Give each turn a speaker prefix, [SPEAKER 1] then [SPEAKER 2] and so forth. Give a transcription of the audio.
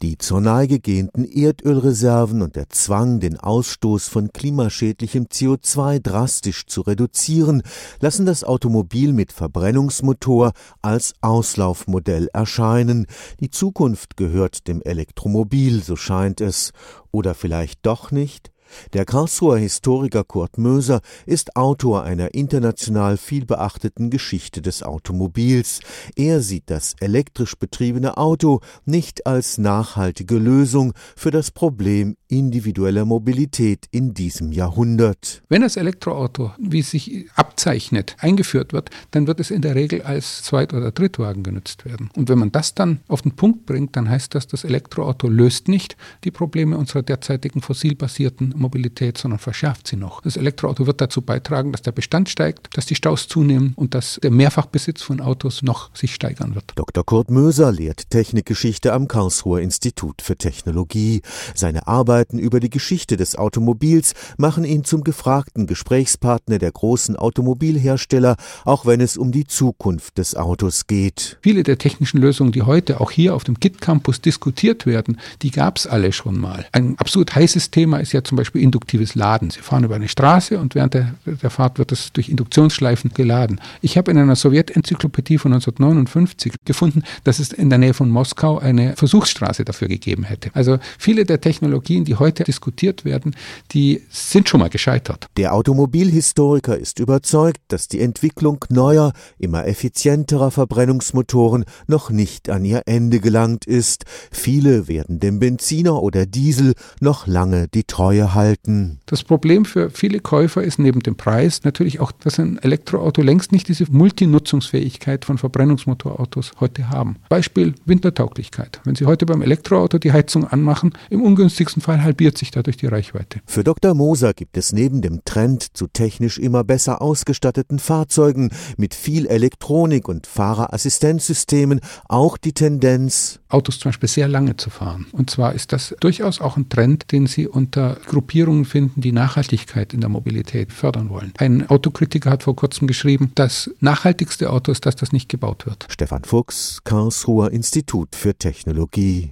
[SPEAKER 1] Die zur Neige gehenden Erdölreserven und der Zwang, den Ausstoß von klimaschädlichem CO2 drastisch zu reduzieren, lassen das Automobil mit Verbrennungsmotor als Auslaufmodell erscheinen. Die Zukunft gehört dem Elektromobil, so scheint es. Oder vielleicht doch nicht? Der Karlsruher Historiker Kurt Möser ist Autor einer international vielbeachteten Geschichte des Automobils. Er sieht das elektrisch betriebene Auto nicht als nachhaltige Lösung für das Problem individueller Mobilität in diesem Jahrhundert.
[SPEAKER 2] Wenn das Elektroauto, wie es sich abzeichnet, eingeführt wird, dann wird es in der Regel als Zweit- oder Drittwagen genutzt werden. Und wenn man das dann auf den Punkt bringt, dann heißt das, das Elektroauto löst nicht die Probleme unserer derzeitigen fossilbasierten Mobilität, sondern verschärft sie noch. Das Elektroauto wird dazu beitragen, dass der Bestand steigt, dass die Staus zunehmen und dass der Mehrfachbesitz von Autos noch sich steigern wird.
[SPEAKER 1] Dr. Kurt Möser lehrt Technikgeschichte am Karlsruher Institut für Technologie. Seine Arbeiten über die Geschichte des Automobils machen ihn zum gefragten Gesprächspartner der großen Automobilhersteller, auch wenn es um die Zukunft des Autos geht.
[SPEAKER 2] Viele der technischen Lösungen, die heute auch hier auf dem KIT Campus diskutiert werden, die gab es alle schon mal. Ein absolut heißes Thema ist ja zum Beispiel induktives Laden. Sie fahren über eine Straße und während der, der Fahrt wird es durch Induktionsschleifen geladen. Ich habe in einer Sowjetenzyklopädie von 1959 gefunden, dass es in der Nähe von Moskau eine Versuchsstraße dafür gegeben hätte. Also viele der Technologien, die heute diskutiert werden, die sind schon mal gescheitert.
[SPEAKER 1] Der Automobilhistoriker ist überzeugt, dass die Entwicklung neuer, immer effizienterer Verbrennungsmotoren noch nicht an ihr Ende gelangt ist. Viele werden dem Benziner oder Diesel noch lange die Treue halten.
[SPEAKER 2] Das Problem für viele Käufer ist neben dem Preis natürlich auch, dass ein Elektroauto längst nicht diese Multinutzungsfähigkeit von Verbrennungsmotorautos heute haben. Beispiel Wintertauglichkeit. Wenn Sie heute beim Elektroauto die Heizung anmachen, im ungünstigsten Fall halbiert sich dadurch die Reichweite.
[SPEAKER 1] Für Dr. Moser gibt es neben dem Trend zu technisch immer besser ausgestatteten Fahrzeugen mit viel Elektronik und Fahrerassistenzsystemen auch die Tendenz,
[SPEAKER 2] Autos zum Beispiel sehr lange zu fahren. Und zwar ist das durchaus auch ein Trend, den Sie unter Gruppierungen finden, die Nachhaltigkeit in der Mobilität fördern wollen. Ein Autokritiker hat vor kurzem geschrieben, das nachhaltigste Auto ist das, das nicht gebaut wird.
[SPEAKER 1] Stefan Fuchs, Karlsruher Institut für Technologie.